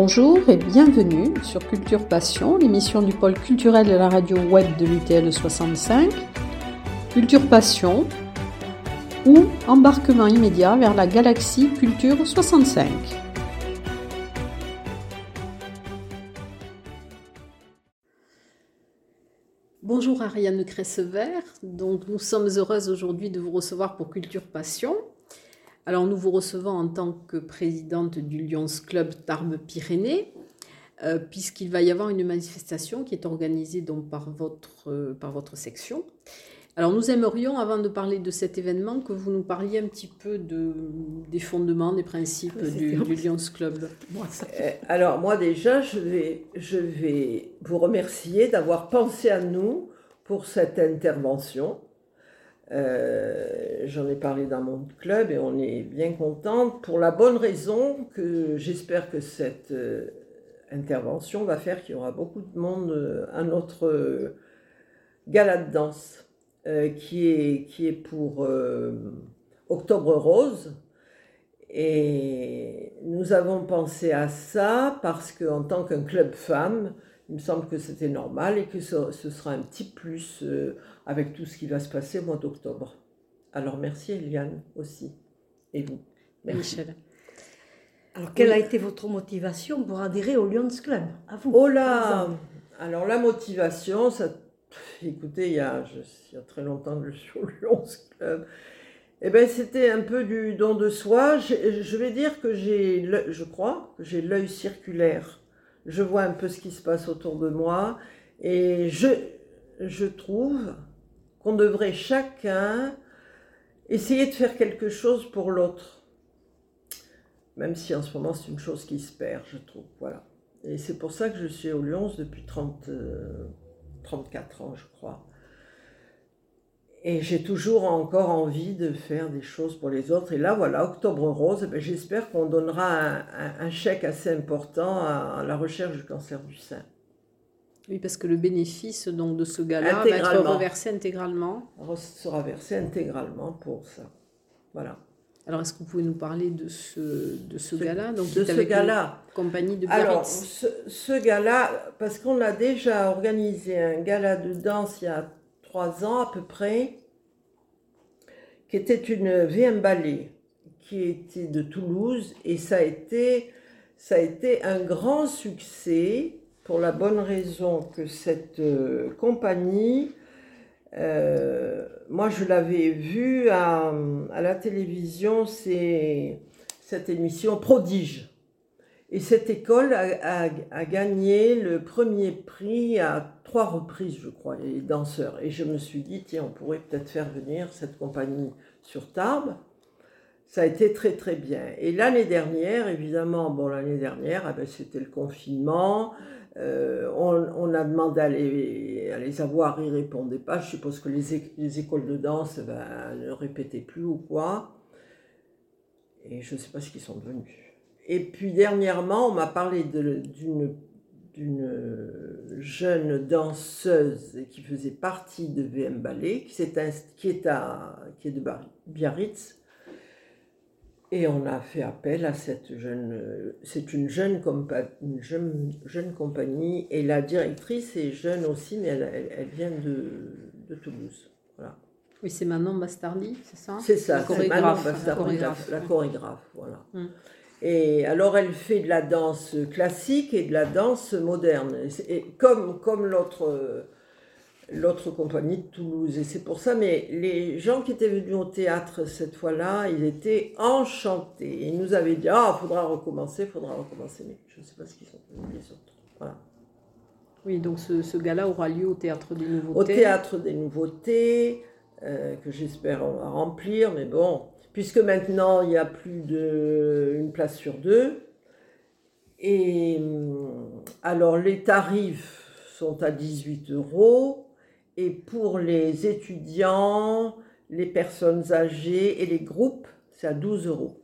Bonjour et bienvenue sur Culture Passion, l'émission du pôle culturel de la radio web de l'UTL 65. Culture Passion ou embarquement immédiat vers la galaxie Culture 65. Bonjour Ariane Cressevert, donc nous sommes heureuses aujourd'hui de vous recevoir pour Culture Passion. Alors nous vous recevons en tant que présidente du Lions Club Tarbes-Pyrénées, euh, puisqu'il va y avoir une manifestation qui est organisée donc par votre, euh, par votre section. Alors nous aimerions, avant de parler de cet événement, que vous nous parliez un petit peu de, des fondements, des principes du, du, Lions Club. Euh, alors moi déjà, je vais, je vais vous remercier d'avoir pensé à nous pour cette intervention. Euh, j'en ai parlé dans mon club et on est bien contente pour la bonne raison que j'espère que cette euh, intervention va faire qu'il y aura beaucoup de monde euh, à notre gala de danse qui, est, qui est pour Octobre Rose. Et nous avons pensé à ça parce qu'en tant qu'un club femme, il me semble que c'était normal et que ce, ce, sera un petit plus avec tout ce qui va se passer au mois d'octobre. Alors merci Eliane aussi. Et vous. Merci. Michel. Alors quelle a été votre motivation pour adhérer au Lions Club? À vous. Oh là Alors la motivation, ça, écoutez, il y, a, il y a très longtemps que je suis au Lions Club. Eh ben, c'était un peu du don de soi. Je, je vais dire que j'ai, je crois, que j'ai l'œil circulaire. Je vois un peu ce qui se passe autour de moi et je, je trouve qu'on devrait chacun essayer de faire quelque chose pour l'autre. Même si en ce moment c'est une chose qui se perd, je trouve. Voilà. Et c'est pour ça que je suis au Lyons depuis 30, 34 euh, ans, je crois. Et j'ai toujours encore envie de faire des choses pour les autres. Et là, voilà, Octobre Rose, eh ben, j'espère qu'on donnera un, chèque assez important à la recherche du cancer du sein. Oui, parce que le bénéfice donc, de ce gala va être reversé intégralement. Sera versé intégralement pour ça. Voilà. Alors, est-ce que vous pouvez nous parler de ce, de ce, gala donc, De ce gala. Compagnie de Biarritz? Alors, ce, ce gala, parce qu'on a déjà organisé un gala de danse il y a trois ans à peu près, qui était une VM Ballet, qui était de Toulouse, et ça a été, ça a été un grand succès pour la bonne raison que cette euh, compagnie, euh, moi je l'avais vue à, la télévision, c'est cette émission Prodige. Et cette école a, gagné le premier prix à trois reprises, je crois, les danseurs. Et je me suis dit, tiens, on pourrait peut-être faire venir cette compagnie sur Tarbes. Ça a été très très bien. Et l'année dernière, évidemment, bon, l'année dernière, ah ben, c'était le confinement. Euh, on, a demandé à les, avoir, ils ne répondaient pas. Je suppose que les, écoles de danse ben, ne répétaient plus ou quoi. Et je ne sais pas ce qu'ils sont devenus. Et puis dernièrement, on m'a parlé d'une jeune danseuse qui faisait partie de VM Ballet, qui, est, qui, est, à, qui est de Biarritz, et on a fait appel à cette jeune, c'est une jeune, une jeune, jeune, compagnie, et la directrice est jeune aussi, mais elle, elle, vient de, de, Toulouse. Voilà. Oui, c'est Manon Bastardi, c'est ça? C'est ça, c'est Manon Bastardi, la chorégraphe. voilà. Hum. Et alors elle fait de la danse classique et de la danse moderne. Et comme, comme l'autre l'autre compagnie de Toulouse. Et c'est pour ça, mais les gens qui étaient venus au théâtre cette fois-là, ils étaient enchantés. Ils nous avaient dit, ah, il faudra recommencer, il faudra recommencer. Mais je ne sais pas ce qu'ils sont les autres. Voilà. Oui, donc ce, ce gala aura lieu au Théâtre des Nouveautés. Au Théâtre des Nouveautés, euh, que j'espère on va remplir, mais bon, puisque maintenant il y a plus d'une place sur deux. Et hum, alors les tarifs sont à 18 euros. Et pour les étudiants, les personnes âgées et les groupes, c'est à 12 euros.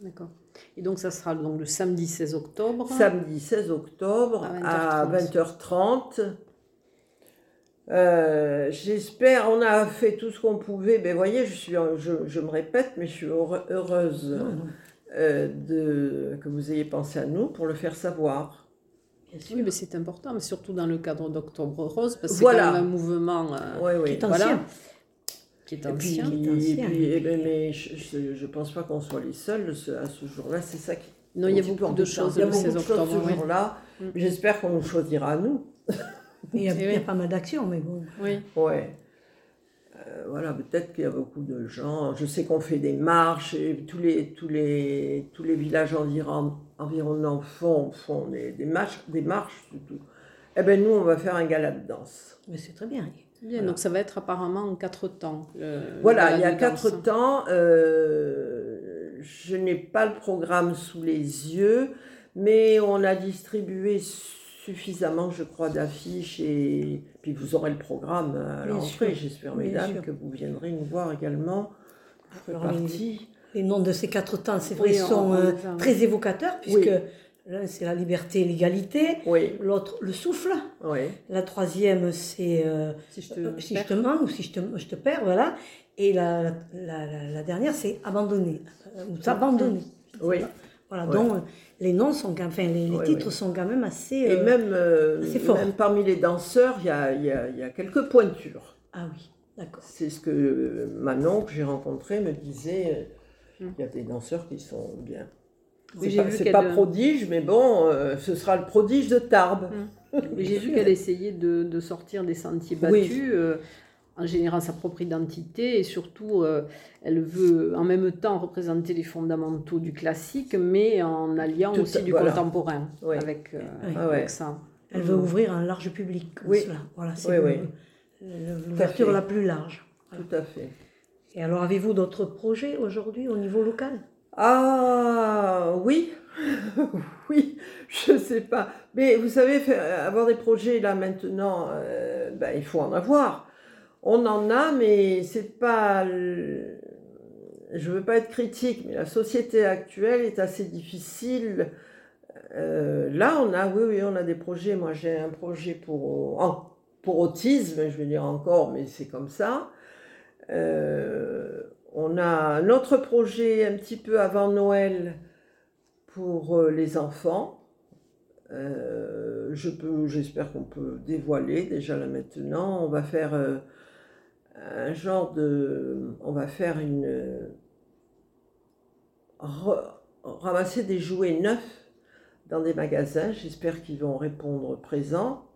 D'accord. Et donc ça sera donc le samedi 16 octobre Samedi 16 octobre à 20h30. Euh, j'espère, on a fait tout ce qu'on pouvait, mais voyez, je, suis, je, me répète, mais je suis heureuse euh, de, que vous ayez pensé à nous pour le faire savoir. Bien sûr. Oui, mais c'est important, mais surtout dans le cadre d'Octobre Rose, parce que Voilà. c'est quand même un mouvement euh, Oui, oui. Qui est voilà, ancien. qui est Et puis, ancien. et puis, eh ben, mais je, je, pense pas qu'on soit les seuls ce- à ce jour-là. C'est ça qui. Non, il y a beaucoup de choses Il y a le beaucoup 16 de choses octobre. ce oui. jour-là. Mm. J'espère qu'on nous choisira à nous. Il y a, il y a oui. pas mal d'actions, mais bon. Oui. Ouais. Euh, voilà, peut-être qu'il y a beaucoup de gens. Je sais qu'on fait des marches et tous les, tous les, tous les villages environ, environnants font, font des, des marches, des marches surtout. Eh bien, nous, on va faire un gala de danse. Mais c'est très bien. Bien, Voilà. donc ça va être apparemment en quatre temps. le- Voilà, le il y a quatre danse. temps. euh, je n'ai pas le programme sous les yeux, mais on a distribué suffisamment, je crois, d'affiches et puis vous aurez le programme à l'entrée. sûr, J'espère, mesdames, que vous viendrez nous voir également. Vous partie. Les noms de ces quatre temps, c'est vrai, Oui, sont on euh, très évocateurs, puisque Oui. l'un, c'est la liberté et l'égalité. Oui, L'autre, le souffle. La troisième, c'est euh, Si je te euh, si perds. je te manque ou si je te, je te perds, voilà. Et la, la, la- la dernière, c'est abandonner. euh, Ou s'abandonner. Oui. Voilà, Ouais. donc euh, les noms sont, quand- enfin, les, les Ouais, titres ouais. sont quand même assez. Et euh, même, euh, même parmi les danseurs, il y a, y a- y a quelques pointures. Ah oui, d'accord. C'est ce que Manon, que j'ai rencontré, me disait. euh, Mm. Il y a des danseurs qui sont bien. Oui, C'est pas, euh, prodige, mais bon, euh, ce sera le prodige de Tarbes. Mais j'ai vu qu'elle essayait de, de sortir des sentiers battus euh, en générant sa propre identité et surtout euh, elle veut en même temps représenter les fondamentaux du classique mais en alliant Tout aussi du voilà. contemporain Oui. avec, euh, Oui. Ah ouais. avec ça. Elle veut ouvrir un large public Oui. cela. Voilà, c'est l'ouverture la plus large. Tout à fait. Et alors, avez-vous d'autres projets aujourd'hui au niveau local? Ah oui, oui, je sais pas. Mais vous savez, faire- avoir des projets là maintenant, euh, ben, il faut en avoir. On en a, mais c'est pas. Je veux pas être critique, mais la société actuelle est assez difficile. Euh, là, on a, oui, oui, on a des projets. Moi, j'ai un projet pour, autisme, je veux dire encore, mais c'est comme ça. Euh, on a un autre projet un petit peu avant Noël pour euh, les enfants. J'espère qu'on peut dévoiler déjà là maintenant. On va faire un genre de, on va faire une ra- ramasser des jouets neufs dans des magasins. J'espère qu'ils vont répondre présents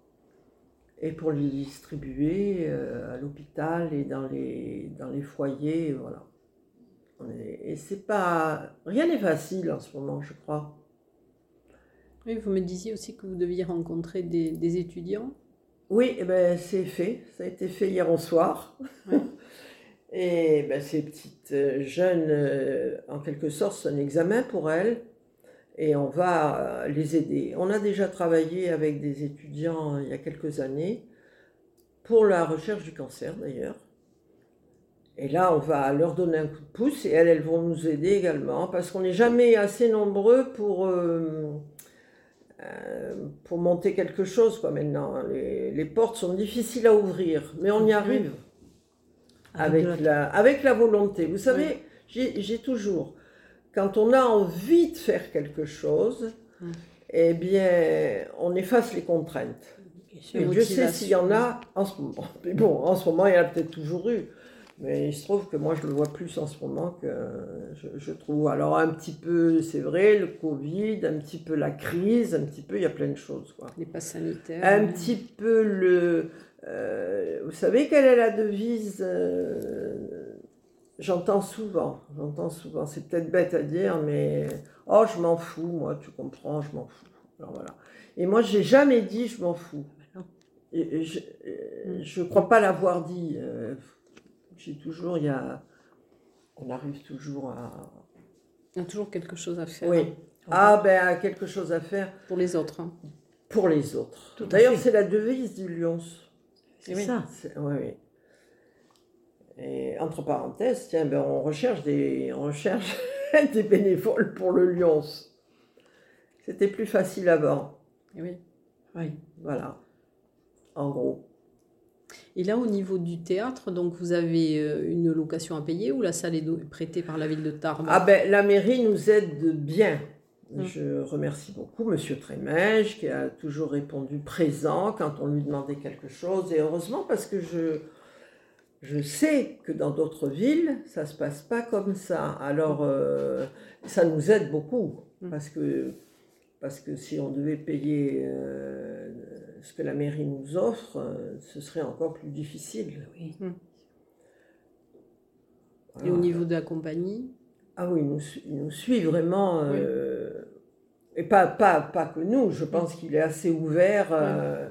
et pour les distribuer euh, à l'hôpital et dans les, dans les foyers, voilà. Et c'est pas... Rien n'est facile en ce moment, je crois. Oui, vous me disiez aussi que vous deviez rencontrer des étudiants. Oui, eh ben, c'est fait. Ça a été fait hier au soir. Ouais. Et ben, ces petites euh, jeunes, euh, en quelque sorte, c'est un examen pour elles. Et on va euh, les aider. On a déjà travaillé avec des étudiants il y a quelques années pour la recherche du cancer d'ailleurs. Et là, on va leur donner un coup de pouce et elles, elles vont nous aider également parce qu'on n'est jamais assez nombreux pour, euh, pour monter quelque chose quoi, maintenant. Les, les portes sont difficiles à ouvrir, mais on y arrive avec, la- la, avec la volonté. Vous savez, j'ai j'ai toujours, quand on a envie de faire quelque chose, eh bien, on efface les contraintes. Sûr. Et Dieu sait s'il y en a en ce moment. Mais bon, en ce moment, il y en a peut-être toujours eu. Mais il se trouve que moi, je le vois plus en ce moment que je, je trouve. Alors, un petit peu, c'est vrai, le Covid, un petit peu la crise, un petit peu, il y a plein de choses. Quoi. Les passes sanitaires. Un petit peu le. euh, vous savez quelle est la devise euh, J'entends souvent, j'entends souvent, c'est peut-être bête à dire, mais oh, je m'en fous, moi, tu comprends, je m'en fous. Alors voilà. Et moi, j'ai jamais dit je m'en fous. non. Et, et je, et je crois pas l'avoir dit. euh, j'ai toujours, il y a. On arrive toujours à. Il y a toujours quelque chose à faire Oui. Ah, ben, quelque chose à faire pour les autres. hein. pour les autres. D'ailleurs, c'est la devise du Lyons. C'est oui. ça. Oui, oui. Et entre parenthèses, tiens, ben, on recherche des, on recherche des bénévoles pour le Lyons. C'était plus facile avant. Et oui. Oui. Voilà. En gros. Et là, au niveau du théâtre, donc vous avez euh, une location à payer ou la salle est prêtée par la ville de Tarbes? Ah ben, la mairie nous aide bien. Mm. Je remercie beaucoup Monsieur Trémège qui a toujours répondu présent quand on lui demandait quelque chose. Et heureusement parce que je, je sais que dans d'autres villes, ça se passe pas comme ça. Alors, euh, ça nous aide beaucoup. Mm. Parce que, parce que si on devait payer euh, ce que la mairie nous offre, euh, ce serait encore plus difficile. Oui. Et au niveau de la compagnie? Ah oui, il nous, su- il nous suit vraiment. euh, Et pas, pas, pas que nous, je pense qu'il est assez ouvert euh,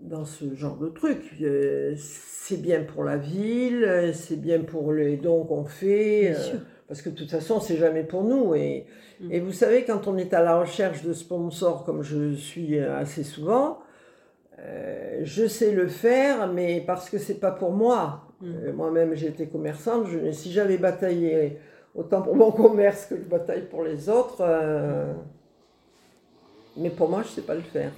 dans ce genre de truc. Euh, c'est bien pour la ville, c'est bien pour les dons qu'on fait. Bien sûr. Parce que de toute façon, c'est jamais pour nous. Et, Mm. et vous savez, quand on est à la recherche de sponsors, comme je suis assez souvent, euh, je sais le faire, mais parce que c'est pas pour moi. Mm. Euh, Moi-même, j'ai été commerçante. Je, si j'avais bataillé autant pour mon commerce que je bataille pour les autres, euh, mais pour moi, je sais pas le faire.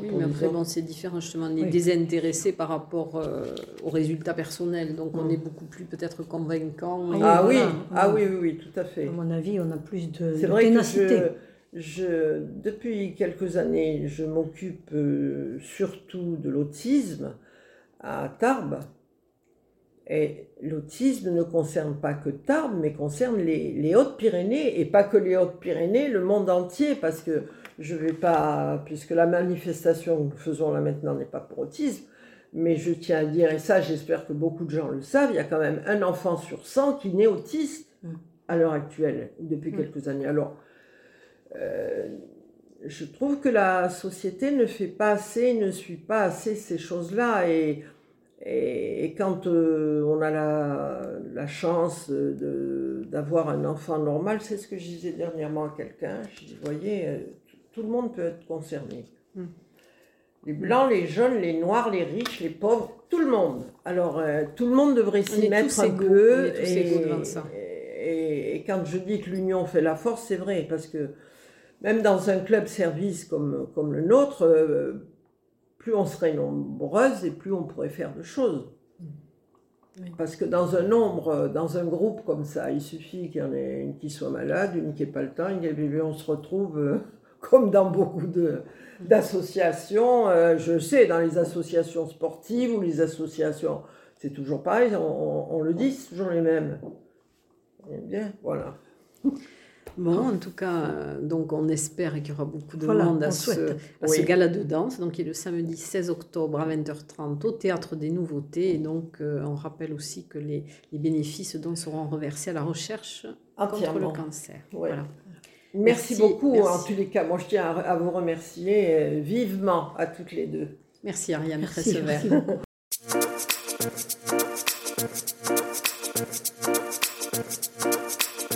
Oui, mais après, bon, c'est différent. Justement, on est Oui. désintéressé par rapport euh, aux résultats personnels. Donc, on Mm. est beaucoup plus peut-être convaincant. Ah oui, voilà. ah Mm. oui, oui, oui, tout à fait. À mon avis, on a plus de, C'est de vrai que je, depuis quelques années, je m'occupe euh, surtout de l'autisme à Tarbes. Et l'autisme ne concerne pas que Tarbes, mais concerne les, les Hautes-Pyrénées, et pas que les Hautes-Pyrénées, le monde entier, parce que je vais pas, puisque la manifestation que nous faisons là maintenant n'est pas pour autisme, mais je tiens à dire, et ça j'espère que beaucoup de gens le savent, il y a quand même un enfant sur 100 qui naît autiste Mm. à l'heure actuelle, depuis Mm. quelques années. Alors, euh, je trouve que la société ne fait pas assez, ne suit pas assez ces choses-là. Et, et, et quand euh, on a la, la chance d'avoir un enfant normal, c'est ce que je disais dernièrement à quelqu'un. Je dis, voyez, euh, tout- le monde peut être concerné. Mm. Les blancs, les jaunes, les noirs, les riches, les pauvres, tout le monde. Alors, euh, tout le monde devrait s'y est mettre un égaux, peu. on est tous égaux devant ça. Et, et quand je dis que l'union fait la force, c'est vrai, parce que même dans un club service comme, comme le nôtre, euh, plus on serait nombreuses et plus on pourrait faire de choses. Oui. Parce que dans un nombre, dans un groupe comme ça, il suffit qu'il y en ait une qui soit malade, une qui n'ait pas le temps, une qui ait- on se retrouve euh, comme dans beaucoup de- d'associations. euh, je sais, dans les associations sportives ou les associations, c'est toujours pareil, on, on- on le dit, c'est toujours les mêmes. Eh bien, voilà. Bon, en tout cas, euh, donc on espère qu'il y aura beaucoup de Voilà, monde à, ce, à ce Oui. gala de danse, donc qui est le samedi 16 octobre à 20h30 au Théâtre des Nouveautés. Et donc, euh, on rappelle aussi que les, les bénéfices donc, seront reversés à la recherche contre le cancer. Voilà. Merci, Merci, beaucoup. merci. En tous les cas, moi, je tiens à, vous remercier euh, vivement à toutes les deux. Merci Ariane Merci, Cressevert. merci beaucoup.